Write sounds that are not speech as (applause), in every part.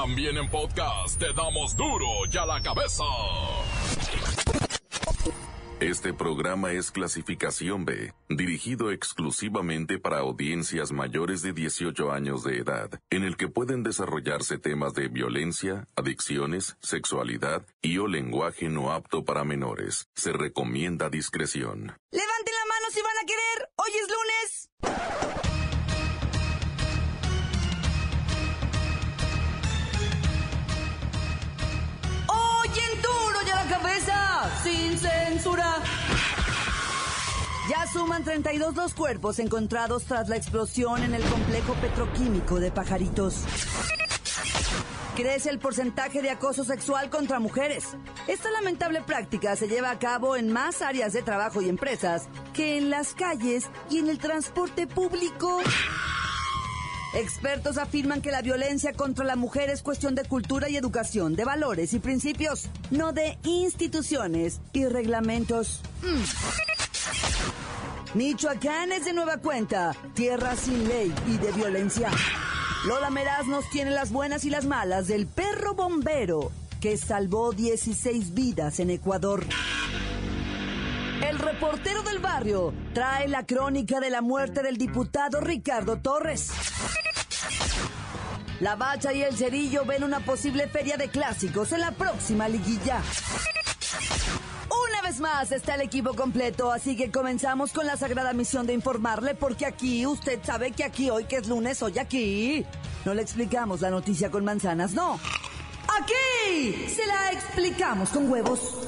También en podcast te damos duro y a la cabeza. Este programa es clasificación B, dirigido exclusivamente para audiencias mayores de 18 años de edad, en el que pueden desarrollarse temas de violencia, adicciones, sexualidad y o lenguaje no apto para menores. Se recomienda discreción. Levanten la mano si van a querer. Hoy es lunes. Sin censura. Ya suman 32 los cuerpos encontrados tras la explosión en el complejo petroquímico de Pajaritos. Crece el porcentaje de acoso sexual contra mujeres. Esta lamentable práctica se lleva a cabo en más áreas de trabajo y empresas que en las calles y en el transporte público. Expertos afirman que la violencia contra la mujer es cuestión de cultura y educación, de valores y principios, no de instituciones y reglamentos. Mm. Michoacán es de nueva cuenta, tierra sin ley y de violencia. Lola Meraz nos tiene las buenas y las malas del perro bombero que salvó 16 vidas en Ecuador. El reportero del barrio trae la crónica de la muerte del diputado Ricardo Torres. La Bacha y el Cerillo ven una posible feria de clásicos en la próxima liguilla. Una vez más está el equipo completo, así que comenzamos con la sagrada misión de informarle, porque aquí, usted sabe que aquí hoy que es lunes, hoy aquí, no le explicamos la noticia con manzanas, no. Aquí se la explicamos con huevos.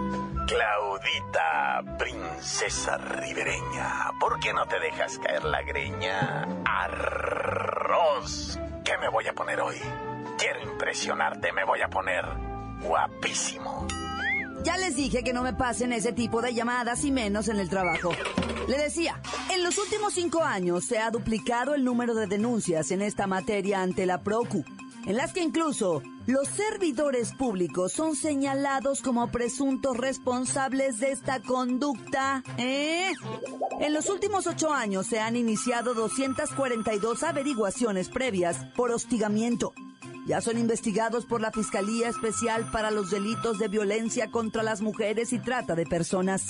Claudita, princesa ribereña, ¿por qué no te dejas caer la greña? Arroz, ¿qué me voy a poner hoy? Quiero impresionarte, me voy a poner guapísimo. ya les dije que no me pasen ese tipo de llamadas y menos en el trabajo. Le decía, en los últimos cinco años se ha duplicado el número de denuncias en esta materia ante la PROCU, en las que incluso los servidores públicos son señalados como presuntos responsables de esta conducta. ¿Eh? En los últimos ocho años se han iniciado 242 averiguaciones previas por hostigamiento. Ya son investigados por la Fiscalía Especial para los Delitos de Violencia contra las Mujeres y Trata de Personas.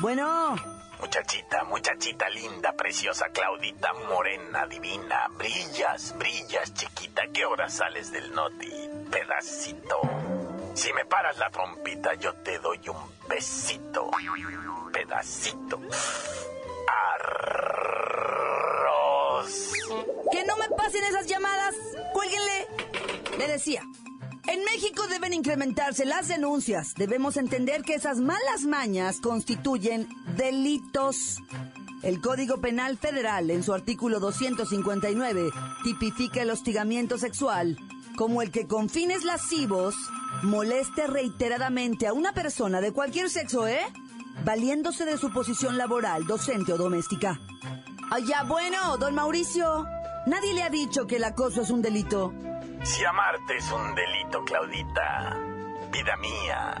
Bueno, Muchachita, muchachita linda, preciosa, Claudita, morena, divina, brillas, brillas, chiquita, ¿qué hora sales del noti? Pedacito. Si me paras la trompita, yo te doy un besito. Pedacito. Arroz. que no me pasen esas llamadas. Cuélguenle. Le decía, en México deben incrementarse las denuncias. Debemos entender que esas malas mañas constituyen delitos. El Código Penal Federal, en su artículo 259, tipifica el hostigamiento sexual como el que con fines lascivos moleste reiteradamente a una persona de cualquier sexo, ¿eh? Valiéndose de su posición laboral, docente o doméstica. Allá, bueno, don Mauricio, nadie le ha dicho que el acoso es un delito. Si amarte es un delito, Claudita, vida mía,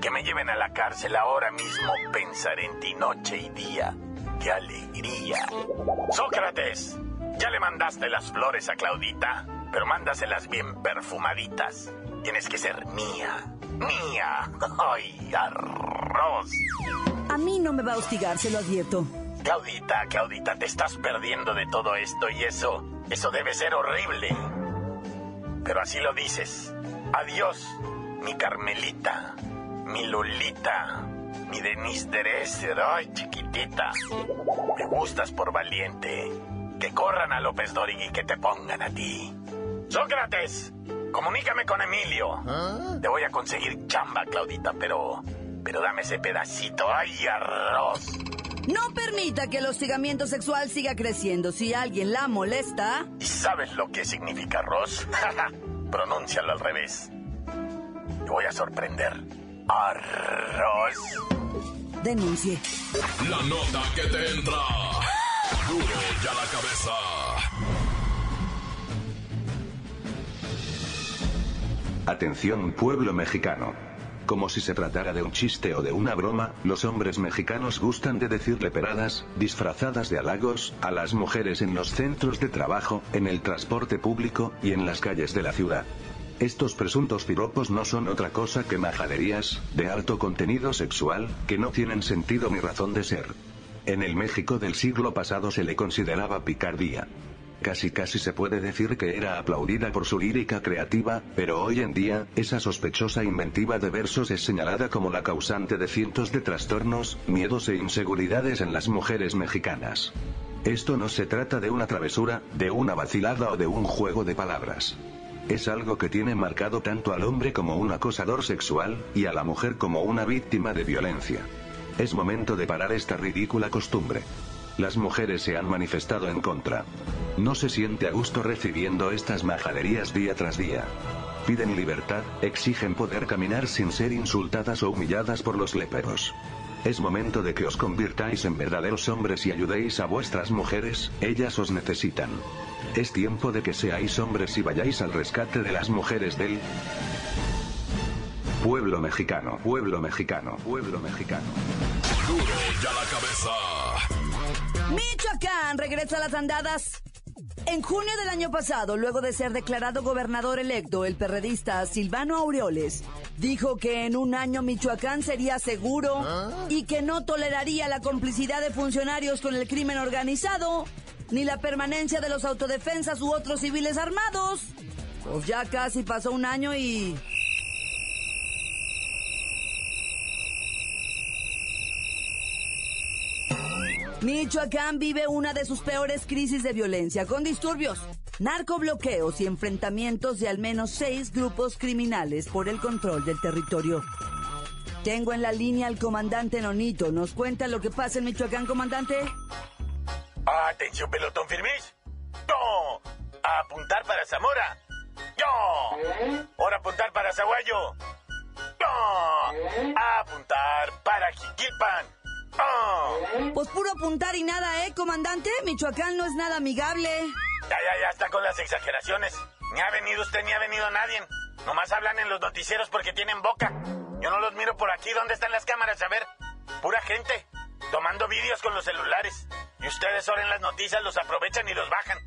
que me lleven a la cárcel ahora mismo pensaré en ti noche y día. ¡Qué alegría! Sócrates, ya le mandaste las flores a Claudita, pero mándaselas bien perfumaditas. Tienes que ser mía, mía. (laughs) ¡Ay, arroz! A mí no me va a hostigar, se lo advierto. Claudita, Claudita, te estás perdiendo de todo esto y eso, eso debe ser horrible. Pero así lo dices. Adiós, mi Carmelita, mi Lolita, mi Denise Dresser. Ay, chiquitita. Me gustas por valiente. Que corran a López Dóriga y que te pongan a ti. Sócrates, comunícame con Emilio. Te voy a conseguir chamba, Claudita, pero... Pero dame ese pedacito. Ay, arroz. No permita que el hostigamiento sexual siga creciendo. Si alguien la molesta, ¿Y sabes lo que significa arroz? (laughs) Pronúncialo al revés. voy a sorprender. Arroz. Denuncie. La nota que te entra. Duro ya la cabeza. Atención pueblo mexicano. Como si se tratara de un chiste o de una broma, los hombres mexicanos gustan de decirle peradas, disfrazadas de halagos, a las mujeres en los centros de trabajo, en el transporte público, y en las calles de la ciudad. Estos presuntos piropos no son otra cosa que majaderías, de alto contenido sexual, que no tienen sentido ni razón de ser. En el México del siglo pasado se le consideraba picardía. Casi casi se puede decir que era aplaudida por su lírica creativa, pero hoy en día, esa sospechosa inventiva de versos es señalada como la causante de cientos de trastornos, miedos e inseguridades en las mujeres mexicanas. Esto no se trata de una travesura, de una vacilada o de un juego de palabras. Es algo que tiene marcado tanto al hombre como un acosador sexual, y a la mujer como una víctima de violencia. Es momento de parar esta ridícula costumbre. Las mujeres se han manifestado en contra. No se siente a gusto recibiendo estas majaderías día tras día. Piden libertad, exigen poder caminar sin ser insultadas o humilladas por los léperos. Es momento de que os convirtáis en verdaderos hombres y ayudéis a vuestras mujeres, ellas os necesitan. Es tiempo de que seáis hombres y vayáis al rescate de las mujeres del pueblo mexicano, pueblo mexicano, pueblo mexicano. Duro ya la cabeza. Michoacán regresa a las andadas. En junio del año pasado, luego de ser declarado gobernador electo, el perredista Silvano Aureoles dijo que en un año Michoacán sería seguro y que no toleraría la complicidad de funcionarios con el crimen organizado, ni la permanencia de los autodefensas u otros civiles armados. Pues ya casi pasó un año y... Michoacán vive una de sus peores crisis de violencia, con disturbios, narcobloqueos y enfrentamientos de al menos seis grupos criminales por el control del territorio. Tengo en la línea al comandante Nonito. ¿Nos cuenta lo que pasa en Michoacán, comandante? Atención, pelotón firmis. Yo. A apuntar para Zamora. Yo. Ahora apuntar para Zaguayo. Yo. A apuntar para Jiquilpan. Pues puro apuntar y nada, ¿eh, comandante? Michoacán no es nada amigable. Ya, ya, ya está con las exageraciones. Ni ha venido usted ni ha venido nadie. Nomás hablan en los noticieros porque tienen boca. Yo no los miro por aquí. ¿Dónde están las cámaras? A ver. Pura gente. Tomando vídeos con los celulares. Y ustedes ahora en las noticias los aprovechan y los bajan.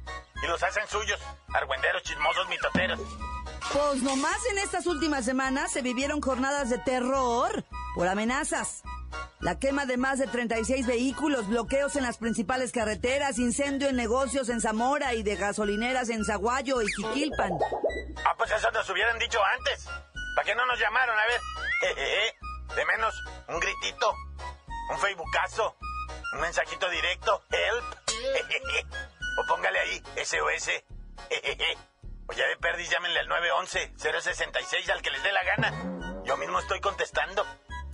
Y los hacen suyos. Argüenderos, chismosos, mitoteros. Pues nomás en estas últimas semanas se vivieron jornadas de terror por amenazas. La quema de más de 36 vehículos, bloqueos en las principales carreteras, incendio en negocios en Zamora y de gasolineras en Zaguayo y Jiquilpan. Ah, pues eso nos hubieran dicho antes. ¿Para qué no nos llamaron? A ver. (laughs) De menos, un gritito. Un facebookazo. Un mensajito directo. Help. O póngale ahí, SOS. O ya de perdis llámenle al 911 066 al que les dé la gana. Yo mismo estoy contestando.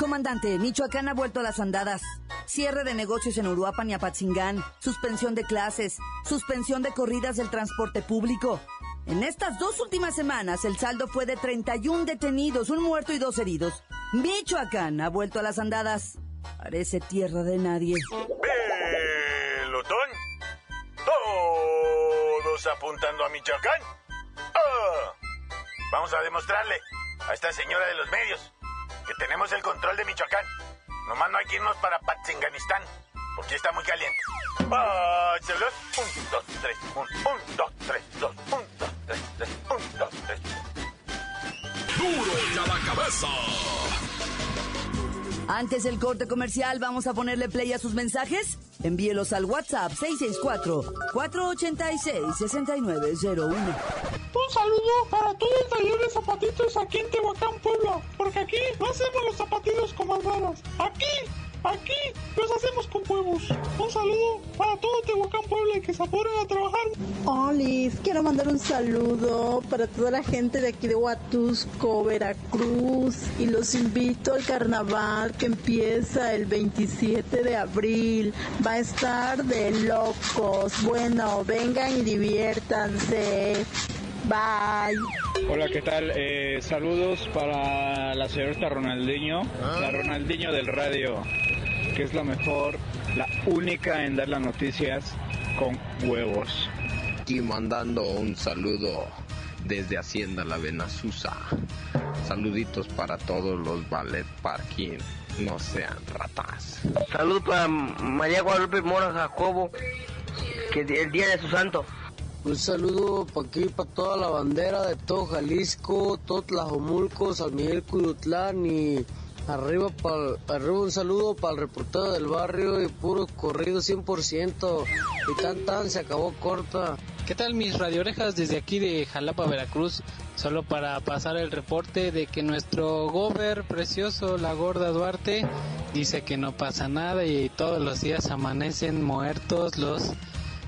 Comandante, Michoacán ha vuelto a las andadas. Cierre de negocios en Uruapan y Apatzingán, suspensión de clases, suspensión de corridas del transporte público. En estas dos últimas semanas el saldo fue de 31 detenidos, un muerto y dos heridos. Michoacán ha vuelto a las andadas. Parece tierra de nadie. Pelotón. Todos apuntando a Michoacán. Ah, Vamos a demostrarle a esta señora de los medios que tenemos el control de Michoacán. Nomás no hay que irnos para Patzinganistán, porque está muy caliente. Celular. Un, dos, tres, un, un, dos, tres, dos, un, dos, tres, tres, un, dos, tres. Duro ya la cabeza. Antes del corte comercial, vamos a ponerle play a sus mensajes. Envíelos al WhatsApp 664-486-6901. Saludo para todo el taller de zapatitos aquí en Tehuacán, Puebla. Porque aquí no hacemos los zapatitos con manzanas. Aquí, aquí los hacemos con huevos. Un saludo para todo Tehuacán, Puebla y que se apuren a trabajar. Olis, quiero mandar un saludo para toda la gente de aquí de Huatusco, Veracruz. Y los invito al carnaval que empieza el 27 de abril. Va a estar de locos. Bueno, vengan y diviértanse. Bye. Hola, ¿qué tal? Eh, saludos para la señorita Ronaldinho, la Ronaldinho del radio, que es la mejor, la única en dar las noticias con huevos. Aquí mandando un saludo desde Hacienda La Venazusa. Saluditos para todos los ballet parking. No sean ratas. Saludos para María Guadalupe Mora Jacobo, que el día de su santo. Un saludo para aquí, para toda la bandera de todo Jalisco, todo Tlajomulco, San Miguel Cuyutlán y arriba, para arriba un saludo para el reportero del barrio y puro corrido 100% y tan tan se acabó corta. ¿Qué tal mis radiorejas desde aquí de Jalapa, Veracruz? Solo para pasar el reporte de que nuestro gober precioso, la gorda Duarte, dice que no pasa nada y todos los días amanecen muertos los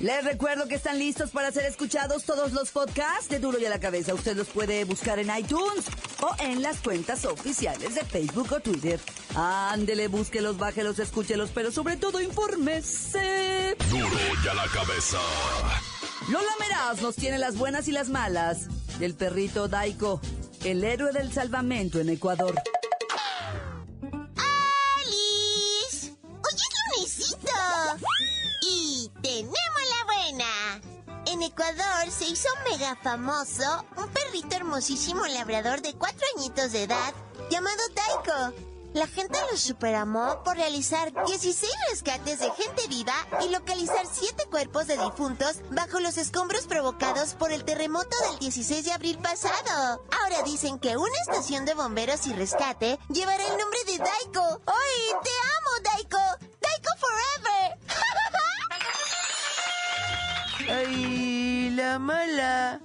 Les recuerdo que están listos para ser escuchados todos los podcasts de Duro y a la Cabeza. Usted los puede buscar en iTunes o en las cuentas oficiales de Facebook o Twitter. Ándele, búsquelos, bájelos, escúchelos, pero sobre todo infórmese. Duro y a la cabeza. Lola Meraz nos tiene las buenas y las malas del perrito Daiko, el héroe del salvamento en Ecuador. Ecuador se hizo mega famoso un perrito hermosísimo labrador de cuatro añitos de edad llamado Taiko. La gente lo superamó por realizar 16 rescates de gente viva y localizar 7 cuerpos de difuntos bajo los escombros provocados por el terremoto del 16 de abril pasado. Ahora dicen que una estación de bomberos y rescate llevará el nombre de Daiko. ¡Ay, te amo, Daiko! ¡Daiko forever! (laughs) ¡Ay, la mala!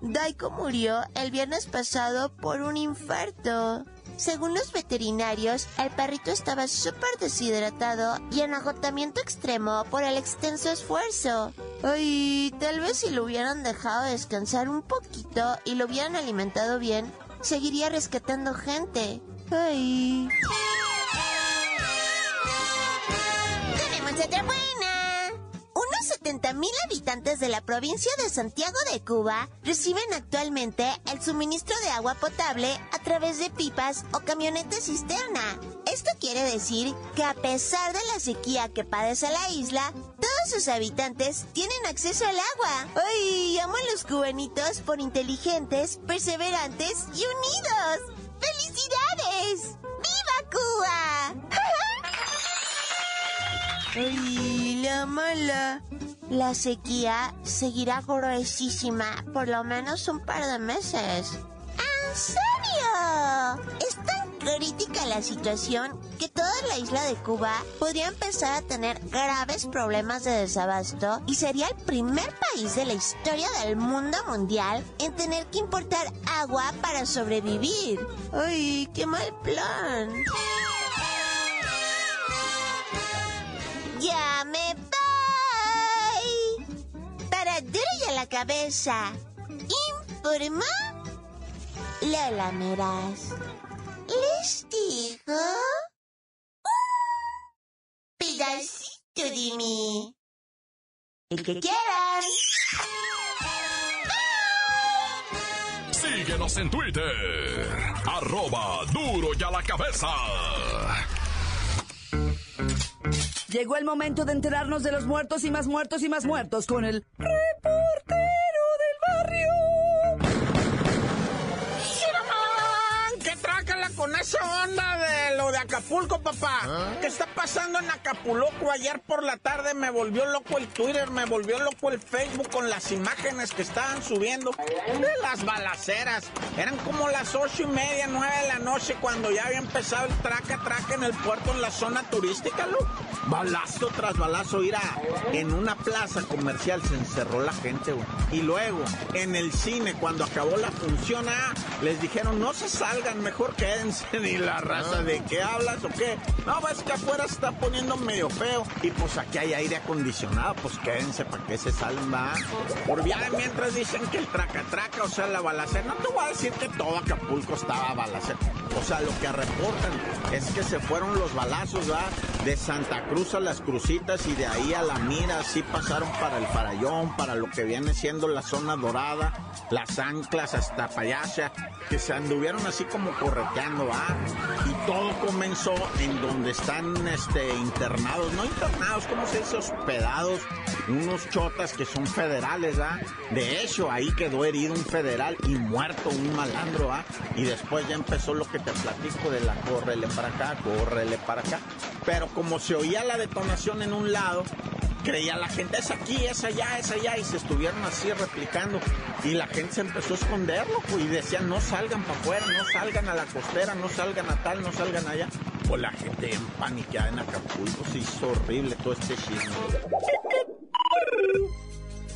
Daiko murió el viernes pasado por un infarto. Según los veterinarios, el perrito estaba súper deshidratado y en agotamiento extremo por el extenso esfuerzo. Ay, tal vez si lo hubieran dejado descansar un poquito y lo hubieran alimentado bien, seguiría rescatando gente. Ay. Tenemos 70.000 habitantes de la provincia de Santiago de Cuba reciben actualmente el suministro de agua potable a través de pipas o camionetas cisterna. Esto quiere decir que a pesar de la sequía que padece la isla, todos sus habitantes tienen acceso al agua. ¡Ay! Amo a los cubanitos por inteligentes, perseverantes y unidos. ¡Felicidades! ¡Viva Cuba! ¡Ay, la mala! La sequía seguirá gruesísima por lo menos un par de meses. ¿En serio? Es tan crítica la situación que toda la isla de Cuba podría empezar a tener graves problemas de desabasto y sería el primer país de la historia del mundo mundial en tener que importar agua para sobrevivir. ¡Ay, qué mal plan! ¡Ya me voy! Para duro a la cabeza. Informa Lola Meraz. ¿Les digo? Un pedacito de mí. El que quieran. Síguenos en Twitter. Arroba duro y a la cabeza. Llegó el momento de enterarnos de los muertos y más muertos y más muertos con el reportero del barrio. ¿Qué trácala con esa onda de Acapulco, papá? ¿Qué está pasando en Acapulco? Ayer por la tarde me volvió loco el Twitter, me volvió loco el Facebook con las imágenes que estaban subiendo de las balaceras. Eran como las ocho y media, nueve de la noche cuando ya había empezado el traca traca en el puerto en la zona turística, loco. Balazo tras balazo, irá en una plaza comercial se encerró la gente, güey. Y luego, en el cine, cuando acabó la función, ah, les dijeron, no se salgan, mejor quédense. (laughs) Ni la raza de qué habla o qué? No, ves que afuera se está poniendo medio feo. Y pues aquí hay aire acondicionado, pues quédense para que se salgan, va. Por vía de mientras dicen que el traca-traca, o sea, la balacera. No te voy a decir que todo Acapulco estaba balacera. O sea, lo que reportan es que se fueron los balazos, va, de Santa Cruz a las Crucitas y de ahí a la mira, así pasaron para el Farallón, para lo que viene siendo la zona dorada, las anclas hasta Payasha, que se anduvieron así como correteando, va. Y todo comenzó en donde están este, internados, no internados, ¿cómo se dice? Hospedados, unos chotas que son federales, ¿va? De hecho, ahí quedó herido un federal y muerto un malandro, ¿va? Y después ya empezó lo que te platico de la córrele para acá, córrele para acá. Pero como se oía la detonación en un lado, creía la gente, es aquí, es allá, es allá, y se estuvieron así replicando. Y la gente se empezó a esconderlo, y decían, no salgan para afuera, no salgan a la costera, no salgan a tal, no salgan allá. Pues la gente en paniqueada en Acapulco, se hizo horrible todo este chisme.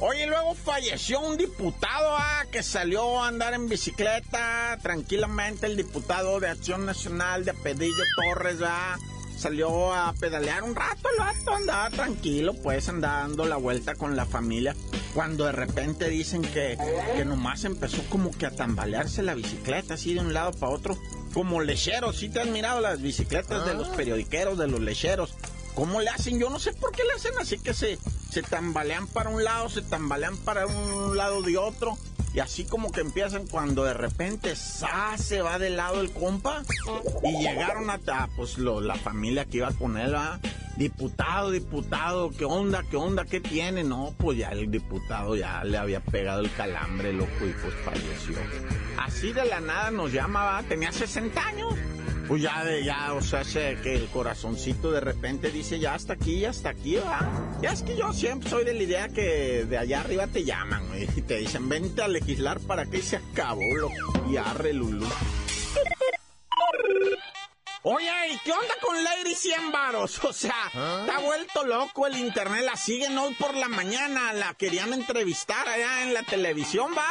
Oye, luego falleció un diputado ah, que salió a andar en bicicleta tranquilamente, el diputado de Acción Nacional de Pedillo Torres, ah, salió a pedalear un rato, el vato andaba tranquilo, pues andaba dando la vuelta con la familia, cuando de repente dicen que, que nomás empezó como que a tambalearse la bicicleta, así de un lado para otro, como lecheros, ¿sí te has mirado las bicicletas de los periodiqueros, de los lecheros? ¿Cómo le hacen? Yo no sé por qué le hacen así que se, se tambalean para un lado, se tambalean para un lado de otro. Y así como que empiezan cuando de repente se va del lado el compa. Y llegaron hasta pues lo, la familia que iba con él, ¿va? Diputado, diputado, ¿qué onda? ¿Qué onda? ¿Qué tiene? No, pues ya el diputado ya le había pegado el calambre, loco, y pues falleció. Así de la nada nos llamaba, tenía 60 años. Pues ya, de, ya, o sea, sé que el corazoncito de repente dice, ya hasta aquí, hasta aquí, va. Ya es que yo siempre soy de la idea que de allá arriba te llaman, y te dicen, vente a legislar para que se acabó, lo y arre, Lulú. Oye, ¿y qué onda con Lady 100 varos? (laughs) O sea, está vuelto loco el internet. La siguen hoy por la mañana. La querían entrevistar allá en la televisión, ¿va?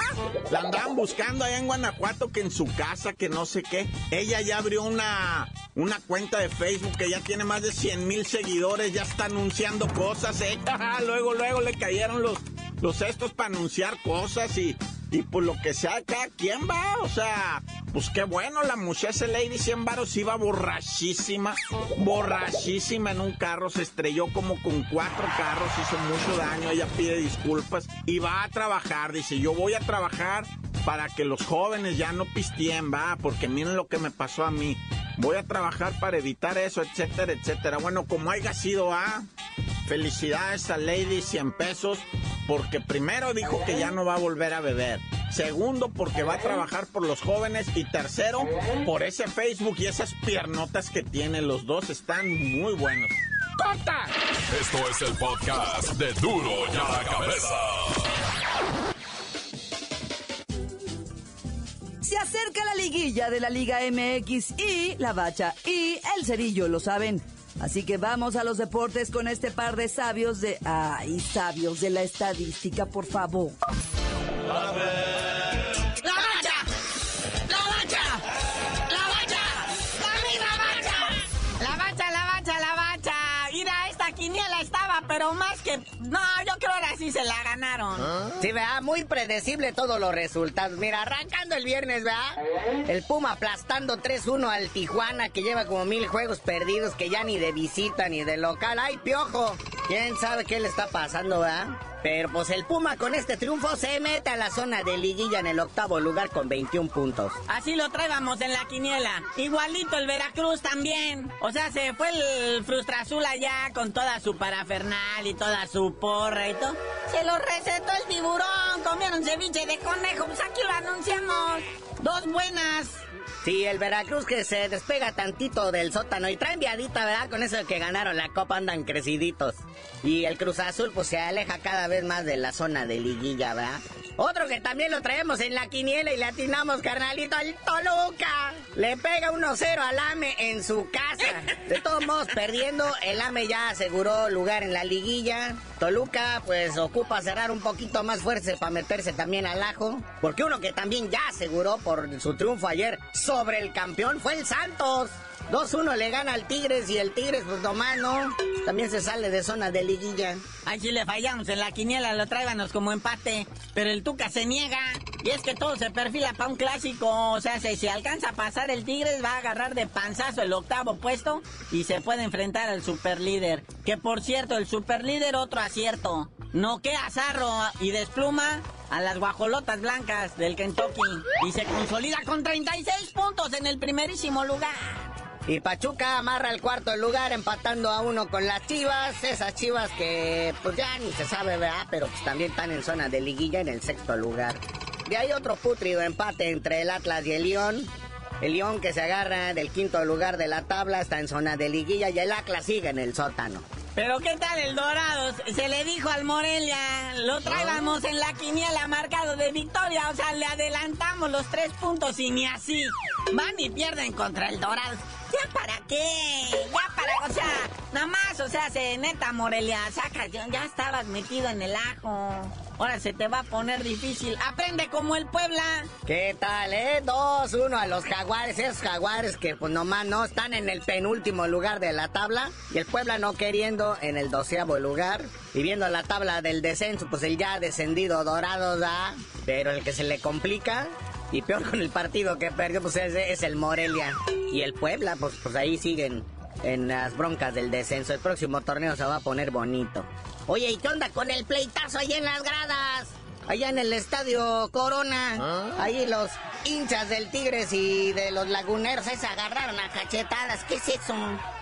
La andaban buscando allá en Guanajuato, que en su casa, que no sé qué. Ella ya abrió una, una cuenta de Facebook que ya tiene más de 100 mil seguidores. Ya está anunciando cosas, ¿eh? (laughs) luego, luego le cayeron los, los estos para anunciar cosas y y por lo que sea, cada quien va, o sea, pues qué bueno, la muchacha Lady 100 varos iba borrachísima, borrachísima en un carro, se estrelló como con cuatro carros, hizo mucho daño, ella pide disculpas y va a trabajar, dice, yo voy a trabajar para que los jóvenes ya no pisteen, va, porque miren lo que me pasó a mí. Voy a trabajar para evitar eso, etcétera, etcétera. Bueno, como haya sido, ah, felicidades a Lady 100 pesos porque primero dijo que ya no va a volver a beber. Segundo, porque va a trabajar por los jóvenes. Y tercero, por ese Facebook y esas piernotas que tiene. Los dos están muy buenos. ¡Corta! Esto es el podcast de Duro y a la Cabeza. Se acerca la liguilla de la Liga MX y la Bacha y el Cerillo, lo saben. Así que vamos a los deportes con este par de sabios de... ¡Ay, sabios de la estadística, por favor! ¡La bacha! ¡La bacha! ¡La bacha! ¡La misma bacha! La bacha, la bacha, la bacha. Mira, esta quiniela estaba, pero más que... No, yo sí se la ganaron. Sí, vea, muy predecible todos los resultados. Mira, arrancando el viernes, vea, el Puma aplastando 3-1 al Tijuana, que lleva como mil juegos perdidos, que ya ni de visita ni de local. ¡Ay, piojo! ¿Quién sabe qué le está pasando, vea? Pero pues el Puma con este triunfo se mete a la zona de liguilla en el octavo lugar con 21 puntos. Así lo traíamos en la quiniela. Igualito el Veracruz también. O sea, se fue el Frustra Azul allá con toda su parafernal y toda su porra y todo. Se lo recetó el tiburón. Comieron ceviche de conejo. Pues aquí lo anunciamos. Dos buenas. Sí, el Veracruz que se despega tantito del sótano y trae enviadita, ¿verdad? Con eso que ganaron la copa andan creciditos. Y el Cruz Azul pues se aleja cada vez más de la zona de liguilla, ¿verdad? Otro que también lo traemos en la quiniela y le atinamos, carnalito, al Toluca. Le pega 1-0 al AME en su casa. De todos modos, perdiendo, el AME ya aseguró lugar en la liguilla. Toluca, pues, ocupa cerrar un poquito más fuerte para meterse también al ajo. Porque uno que también ya aseguró por su triunfo ayer sobre el campeón fue el Santos. 2-1 le gana al Tigres y el Tigres, pues nomás, ¿no? También se sale de zona de liguilla. Ay, si le fallamos en la quiniela, lo tráiganos como empate. Pero el Tuca se niega. Y es que todo se perfila para un clásico. O sea, si, si alcanza a pasar el Tigres, va a agarrar de panzazo el octavo puesto y se puede enfrentar al superlíder. Que por cierto, el superlíder, otro acierto. Noquea Zarro y despluma a las guajolotas blancas del Kentucky. Y se consolida con 36 puntos en el primerísimo lugar. Y Pachuca amarra el cuarto lugar empatando a uno con las Chivas. Esas Chivas que pues ya ni se sabe, ¿verdad? Pero pues también están en zona de liguilla en el sexto lugar. Y hay otro putrido empate entre el Atlas y el León. El León que se agarra del quinto lugar de la tabla está en zona de liguilla y el Atlas sigue en el sótano. Pero ¿qué tal el Dorados? Se le dijo al Morelia, lo traíamos en la quiniela marcado de victoria, o sea, le adelantamos los tres puntos y ni así. Van y pierden contra el Dorados. ¿Ya para qué? Ya para, o sea, nada más, o sea, se neta Morelia, saca, ya estabas metido en el ajo. Ahora se te va a poner difícil. Aprende como el Puebla. ¿Qué tal, eh? 2-1 a los jaguares. Esos jaguares que pues nomás no están en el penúltimo lugar de la tabla. Y el Puebla no queriendo en el doceavo lugar. Y viendo la tabla del descenso, pues el ya descendido dorado da. Pero el que se le complica y peor con el partido que perdió, pues es, es, el Morelia. Y el Puebla, pues, pues ahí siguen en las broncas del descenso. El próximo torneo se va a poner bonito. Oye, ¿y qué onda con el pleitazo ahí en las gradas? Allá en el estadio Corona. ¿Ah? Ahí los hinchas del Tigres y de los laguneros se agarraron a cachetadas. ¿Qué es eso?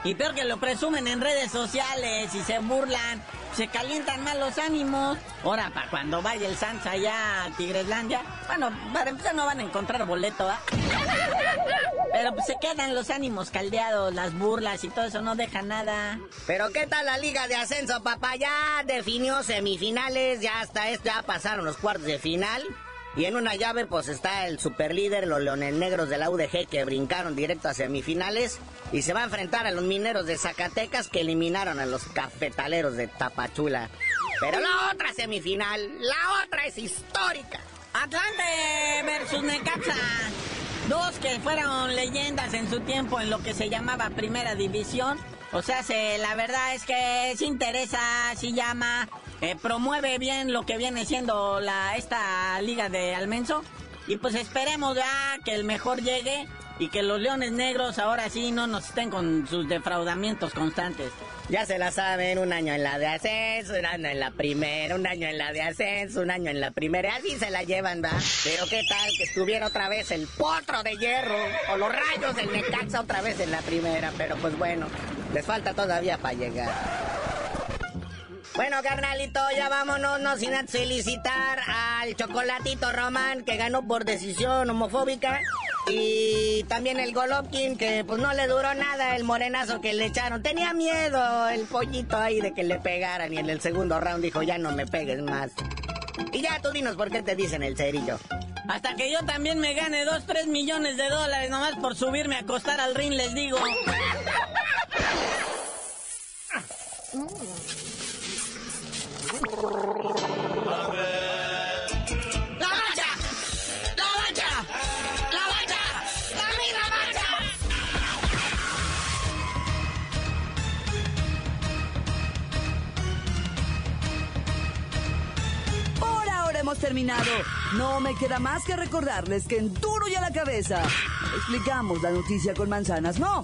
Y peor que lo presumen en redes sociales y se burlan. Se calientan mal los ánimos. Ahora, para cuando vaya el Sanz allá a Tigreslandia, bueno, para empezar no van a encontrar boleto, ¿ah? Pero pues se quedan los ánimos caldeados, las burlas y todo eso no deja nada. Pero ¿qué tal la Liga de Ascenso, papá? Ya definió semifinales, ya hasta esto, ya pasaron los cuartos de final. Y en una llave, pues está el superlíder, los Leones Negros de la UDG, que brincaron directo a semifinales. Y se va a enfrentar a los mineros de Zacatecas, que eliminaron a los cafetaleros de Tapachula. Pero la otra semifinal, la otra es histórica. Atlante versus Necaxa. Dos que fueron leyendas en su tiempo en lo que se llamaba Primera División. O sea, se, la verdad es que se interesa, sí llama, eh, promueve bien lo que viene siendo la esta liga de Almenso. Y pues esperemos ya que el mejor llegue y que los Leones Negros ahora sí no nos estén con sus defraudamientos constantes. Ya se la saben, un año en la de ascenso, un año en la primera, un año en la de ascenso, un año en la primera, así se la llevan, ¿va? Pero qué tal que estuviera otra vez el potro de hierro o los rayos del Necaxa otra vez en la primera, pero pues bueno, les falta todavía para llegar. Bueno, carnalito, ya vámonos, no sin felicitar al Chocolatito Román, que ganó por decisión homofóbica. Y también el Golovkin, que pues no le duró nada el morenazo que le echaron. Tenía miedo el pollito ahí de que le pegaran. Y en el segundo round dijo, ya no me pegues más. Y ya tú dinos por qué te dicen el cerillo. Hasta que yo también me gane 2, 3 millones de dólares nomás por subirme a acostar al ring, les digo. ¡La mancha! ¡La mancha! ¡La mancha! ¡La misma mancha! Por ahora hemos terminado. No me queda más que recordarles que en Duro y a la Cabeza explicamos la noticia con manzanas. No.